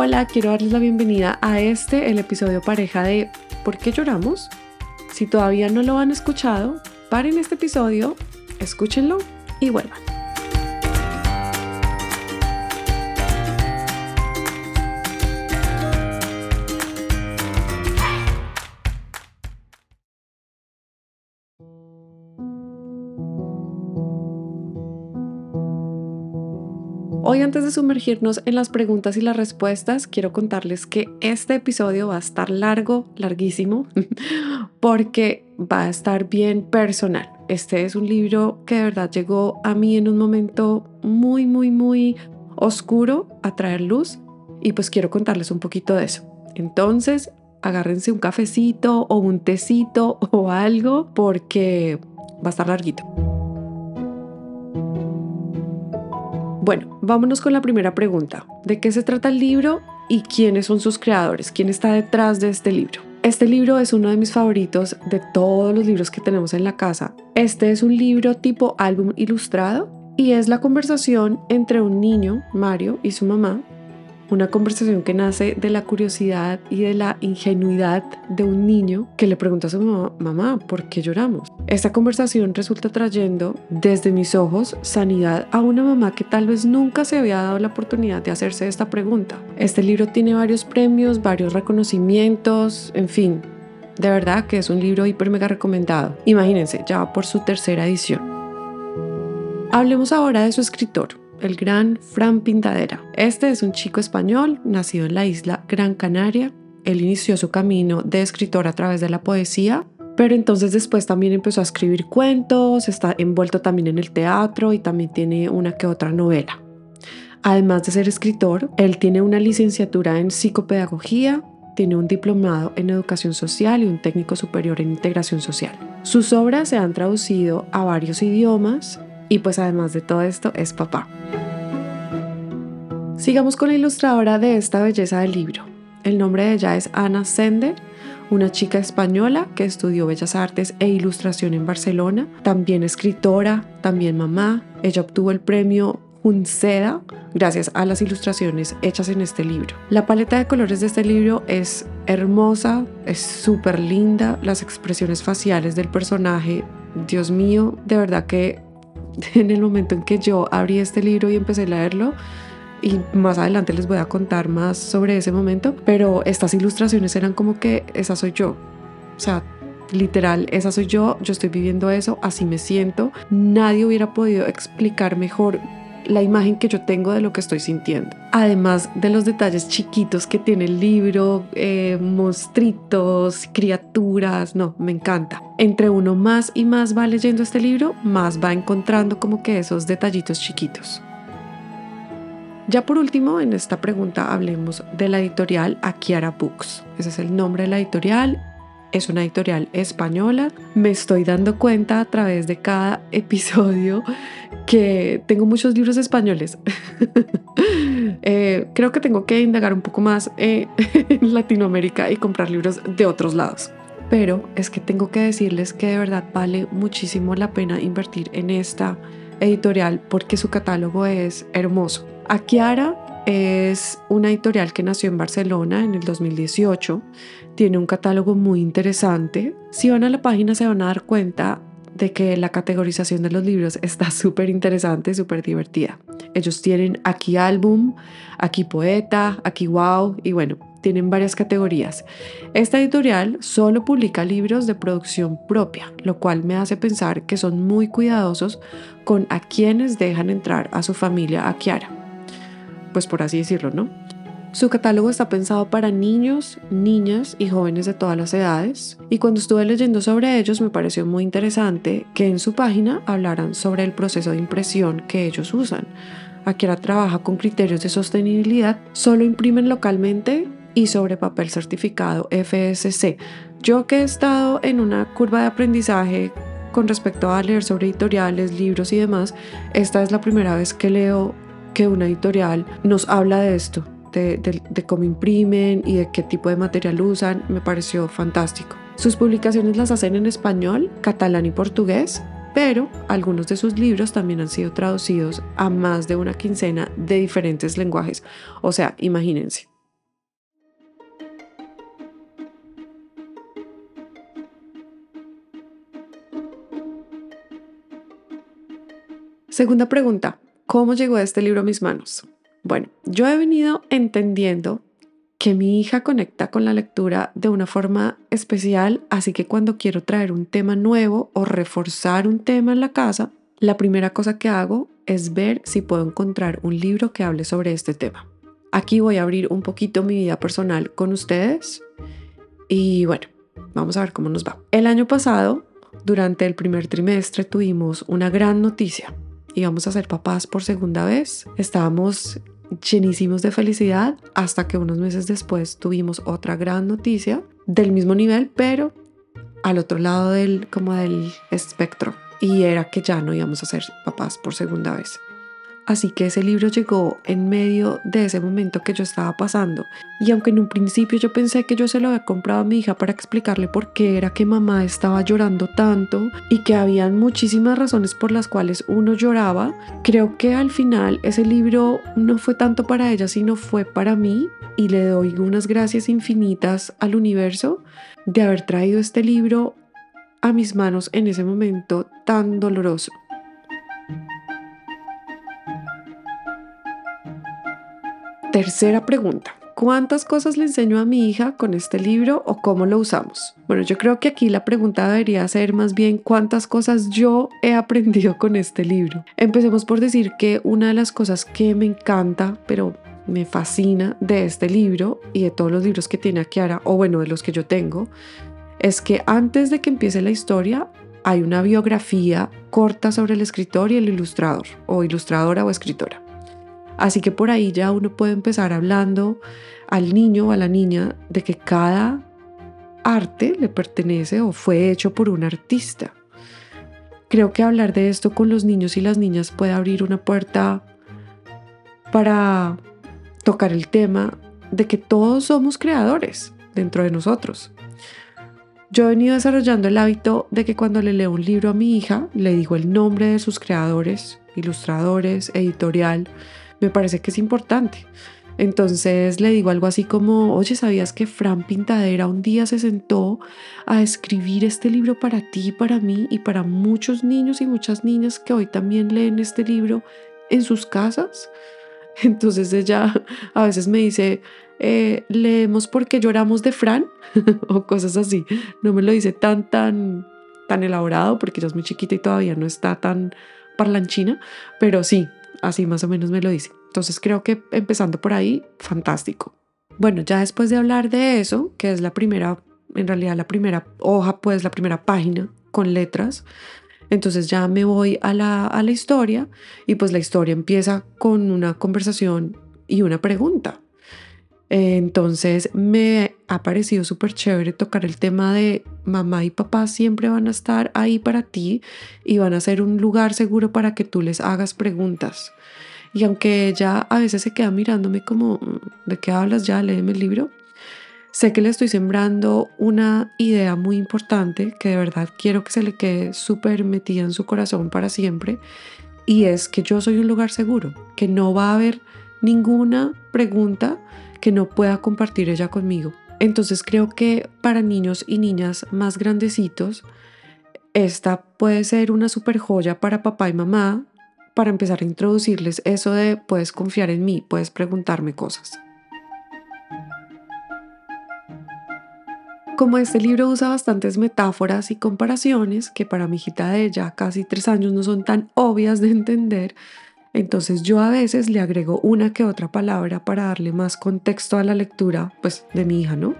Hola, quiero darles la bienvenida a este, el episodio pareja de ¿Por qué lloramos? Si todavía no lo han escuchado, paren este episodio, escúchenlo y vuelvan. Hoy antes de sumergirnos en las preguntas y las respuestas, quiero contarles que este episodio va a estar largo, larguísimo, porque va a estar bien personal. Este es un libro que de verdad llegó a mí en un momento muy, muy, muy oscuro a traer luz y pues quiero contarles un poquito de eso. Entonces, agárrense un cafecito o un tecito o algo porque va a estar larguito. Bueno, vámonos con la primera pregunta. ¿De qué se trata el libro y quiénes son sus creadores? ¿Quién está detrás de este libro? Este libro es uno de mis favoritos de todos los libros que tenemos en la casa. Este es un libro tipo álbum ilustrado y es la conversación entre un niño, Mario, y su mamá una conversación que nace de la curiosidad y de la ingenuidad de un niño que le pregunta a su mamá, mamá, ¿por qué lloramos? Esta conversación resulta trayendo desde mis ojos sanidad a una mamá que tal vez nunca se había dado la oportunidad de hacerse esta pregunta. Este libro tiene varios premios, varios reconocimientos, en fin, de verdad que es un libro hiper mega recomendado. Imagínense, ya va por su tercera edición. Hablemos ahora de su escritor el gran Fran Pintadera. Este es un chico español nacido en la isla Gran Canaria. Él inició su camino de escritor a través de la poesía, pero entonces después también empezó a escribir cuentos, está envuelto también en el teatro y también tiene una que otra novela. Además de ser escritor, él tiene una licenciatura en psicopedagogía, tiene un diplomado en educación social y un técnico superior en integración social. Sus obras se han traducido a varios idiomas y pues además de todo esto es papá. Sigamos con la ilustradora de esta belleza del libro. El nombre de ella es Ana Sende, una chica española que estudió Bellas Artes e Ilustración en Barcelona, también escritora, también mamá. Ella obtuvo el premio Junceda gracias a las ilustraciones hechas en este libro. La paleta de colores de este libro es hermosa, es súper linda, las expresiones faciales del personaje, Dios mío, de verdad que en el momento en que yo abrí este libro y empecé a leerlo, y más adelante les voy a contar más sobre ese momento, pero estas ilustraciones eran como que esa soy yo. O sea, literal, esa soy yo, yo estoy viviendo eso, así me siento. Nadie hubiera podido explicar mejor la imagen que yo tengo de lo que estoy sintiendo. Además de los detalles chiquitos que tiene el libro, eh, monstruitos, criaturas, no, me encanta. Entre uno más y más va leyendo este libro, más va encontrando como que esos detallitos chiquitos. Ya por último, en esta pregunta hablemos de la editorial Akiara Books. Ese es el nombre de la editorial es una editorial española. Me estoy dando cuenta a través de cada episodio que tengo muchos libros españoles. Eh, creo que tengo que indagar un poco más eh, en Latinoamérica y comprar libros de otros lados. Pero es que tengo que decirles que de verdad vale muchísimo la pena invertir en esta editorial porque su catálogo es hermoso. Akiara es una editorial que nació en Barcelona en el 2018 tiene un catálogo muy interesante. Si van a la página se van a dar cuenta de que la categorización de los libros está súper interesante, súper divertida. Ellos tienen aquí álbum, aquí poeta, aquí wow y bueno, tienen varias categorías. Esta editorial solo publica libros de producción propia, lo cual me hace pensar que son muy cuidadosos con a quienes dejan entrar a su familia a Kiara. Pues por así decirlo, ¿no? Su catálogo está pensado para niños, niñas y jóvenes de todas las edades, y cuando estuve leyendo sobre ellos me pareció muy interesante que en su página hablaran sobre el proceso de impresión que ellos usan. Akira trabaja con criterios de sostenibilidad, solo imprimen localmente y sobre papel certificado FSC. Yo que he estado en una curva de aprendizaje con respecto a leer sobre editoriales, libros y demás, esta es la primera vez que leo que una editorial nos habla de esto, de, de cómo imprimen y de qué tipo de material usan, me pareció fantástico. Sus publicaciones las hacen en español, catalán y portugués, pero algunos de sus libros también han sido traducidos a más de una quincena de diferentes lenguajes. O sea, imagínense. Segunda pregunta, ¿cómo llegó este libro a mis manos? Bueno, yo he venido entendiendo que mi hija conecta con la lectura de una forma especial, así que cuando quiero traer un tema nuevo o reforzar un tema en la casa, la primera cosa que hago es ver si puedo encontrar un libro que hable sobre este tema. Aquí voy a abrir un poquito mi vida personal con ustedes y bueno, vamos a ver cómo nos va. El año pasado, durante el primer trimestre, tuvimos una gran noticia. Íbamos a ser papás por segunda vez. Estábamos llenísimos de felicidad hasta que unos meses después tuvimos otra gran noticia del mismo nivel, pero al otro lado del como del espectro y era que ya no íbamos a ser papás por segunda vez. Así que ese libro llegó en medio de ese momento que yo estaba pasando. Y aunque en un principio yo pensé que yo se lo había comprado a mi hija para explicarle por qué era que mamá estaba llorando tanto y que habían muchísimas razones por las cuales uno lloraba, creo que al final ese libro no fue tanto para ella, sino fue para mí. Y le doy unas gracias infinitas al universo de haber traído este libro a mis manos en ese momento tan doloroso. Tercera pregunta. ¿Cuántas cosas le enseño a mi hija con este libro o cómo lo usamos? Bueno, yo creo que aquí la pregunta debería ser más bien cuántas cosas yo he aprendido con este libro. Empecemos por decir que una de las cosas que me encanta, pero me fascina de este libro y de todos los libros que tiene ahora, o bueno, de los que yo tengo, es que antes de que empiece la historia hay una biografía corta sobre el escritor y el ilustrador, o ilustradora o escritora. Así que por ahí ya uno puede empezar hablando al niño o a la niña de que cada arte le pertenece o fue hecho por un artista. Creo que hablar de esto con los niños y las niñas puede abrir una puerta para tocar el tema de que todos somos creadores dentro de nosotros. Yo he venido desarrollando el hábito de que cuando le leo un libro a mi hija, le digo el nombre de sus creadores, ilustradores, editorial, me parece que es importante. Entonces le digo algo así como, oye, ¿sabías que Fran Pintadera un día se sentó a escribir este libro para ti, para mí y para muchos niños y muchas niñas que hoy también leen este libro en sus casas? Entonces ella a veces me dice, eh, leemos porque lloramos de Fran o cosas así. No me lo dice tan, tan, tan elaborado porque ella es muy chiquita y todavía no está tan parlanchina, pero sí, así más o menos me lo dice. Entonces creo que empezando por ahí, fantástico. Bueno, ya después de hablar de eso, que es la primera, en realidad la primera hoja, pues la primera página con letras, entonces ya me voy a la, a la historia y pues la historia empieza con una conversación y una pregunta. Entonces me ha parecido súper chévere tocar el tema de mamá y papá siempre van a estar ahí para ti y van a ser un lugar seguro para que tú les hagas preguntas. Y aunque ella a veces se queda mirándome como, ¿de qué hablas ya? Léeme el libro. Sé que le estoy sembrando una idea muy importante que de verdad quiero que se le quede súper metida en su corazón para siempre. Y es que yo soy un lugar seguro, que no va a haber ninguna pregunta que no pueda compartir ella conmigo. Entonces creo que para niños y niñas más grandecitos, esta puede ser una super joya para papá y mamá para empezar a introducirles eso de puedes confiar en mí, puedes preguntarme cosas. Como este libro usa bastantes metáforas y comparaciones que para mi hijita de ya casi tres años no son tan obvias de entender, entonces yo a veces le agrego una que otra palabra para darle más contexto a la lectura, pues de mi hija, ¿no?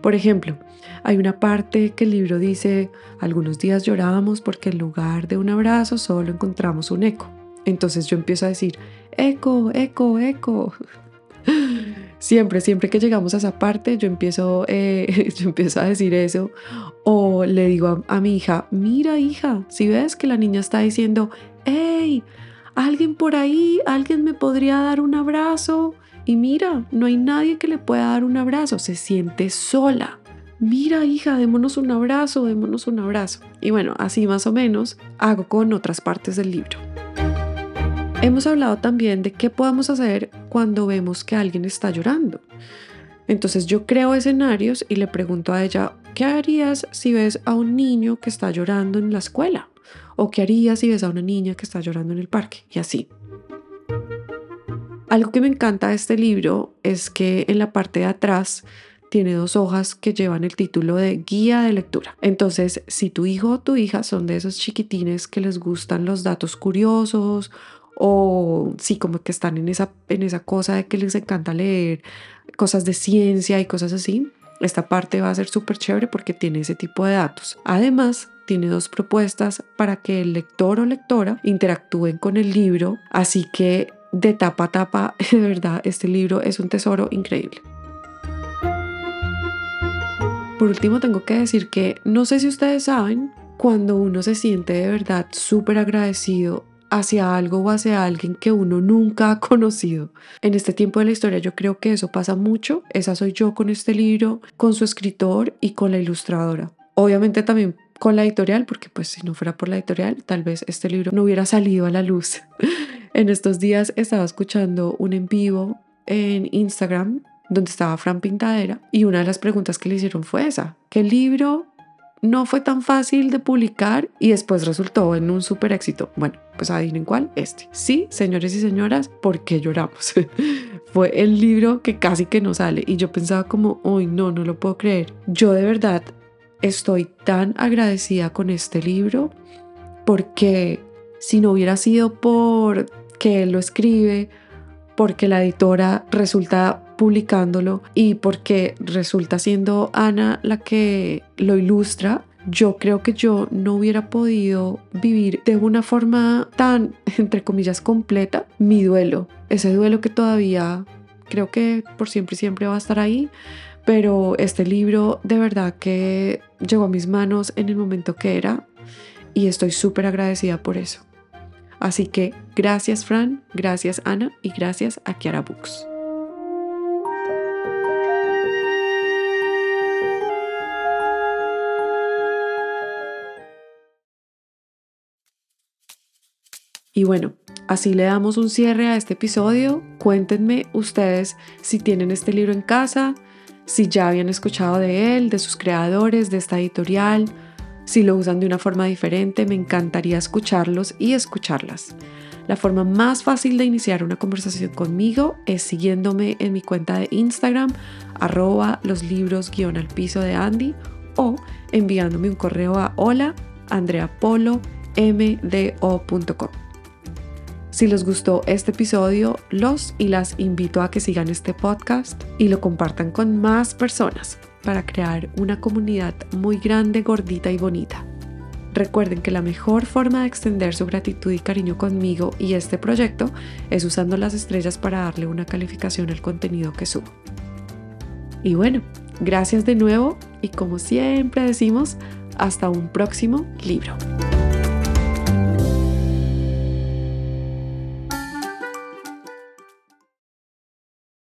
Por ejemplo, hay una parte que el libro dice, algunos días llorábamos porque en lugar de un abrazo solo encontramos un eco. Entonces yo empiezo a decir, eco, eco, eco. Siempre, siempre que llegamos a esa parte, yo empiezo, eh, yo empiezo a decir eso. O le digo a, a mi hija, mira hija, si ves que la niña está diciendo, hey, alguien por ahí, alguien me podría dar un abrazo. Y mira, no hay nadie que le pueda dar un abrazo, se siente sola. Mira, hija, démonos un abrazo, démonos un abrazo. Y bueno, así más o menos hago con otras partes del libro. Hemos hablado también de qué podemos hacer cuando vemos que alguien está llorando. Entonces yo creo escenarios y le pregunto a ella, ¿qué harías si ves a un niño que está llorando en la escuela? O qué harías si ves a una niña que está llorando en el parque y así. Algo que me encanta de este libro es que en la parte de atrás tiene dos hojas que llevan el título de guía de lectura. Entonces, si tu hijo o tu hija son de esos chiquitines que les gustan los datos curiosos o sí, como que están en esa, en esa cosa de que les encanta leer cosas de ciencia y cosas así, esta parte va a ser súper chévere porque tiene ese tipo de datos. Además, tiene dos propuestas para que el lector o lectora interactúen con el libro, así que de tapa a tapa, de verdad, este libro es un tesoro increíble. Por último, tengo que decir que no sé si ustedes saben, cuando uno se siente de verdad súper agradecido hacia algo o hacia alguien que uno nunca ha conocido. En este tiempo de la historia yo creo que eso pasa mucho. Esa soy yo con este libro, con su escritor y con la ilustradora. Obviamente también con la editorial, porque pues si no fuera por la editorial, tal vez este libro no hubiera salido a la luz. en estos días estaba escuchando un en vivo en Instagram donde estaba Fran Pintadera y una de las preguntas que le hicieron fue esa, ¿qué libro no fue tan fácil de publicar y después resultó en un súper éxito? Bueno, pues adivinen cuál, este. Sí, señores y señoras, ¿por qué lloramos? fue el libro que casi que no sale y yo pensaba como, uy, no, no lo puedo creer. Yo de verdad estoy tan agradecida con este libro porque si no hubiera sido por que él lo escribe, porque la editora resulta publicándolo y porque resulta siendo Ana la que lo ilustra, yo creo que yo no hubiera podido vivir de una forma tan, entre comillas, completa mi duelo. Ese duelo que todavía creo que por siempre y siempre va a estar ahí. Pero este libro de verdad que llegó a mis manos en el momento que era y estoy súper agradecida por eso. Así que gracias Fran, gracias Ana y gracias a Kiara Books. Y bueno, así le damos un cierre a este episodio. Cuéntenme ustedes si tienen este libro en casa, si ya habían escuchado de él, de sus creadores, de esta editorial, si lo usan de una forma diferente, me encantaría escucharlos y escucharlas. La forma más fácil de iniciar una conversación conmigo es siguiéndome en mi cuenta de Instagram, arroba los libros guion al piso de Andy o enviándome un correo a hola andreapolo.mdo.com. Si les gustó este episodio, los y las invito a que sigan este podcast y lo compartan con más personas para crear una comunidad muy grande, gordita y bonita. Recuerden que la mejor forma de extender su gratitud y cariño conmigo y este proyecto es usando las estrellas para darle una calificación al contenido que subo. Y bueno, gracias de nuevo y como siempre decimos, hasta un próximo libro.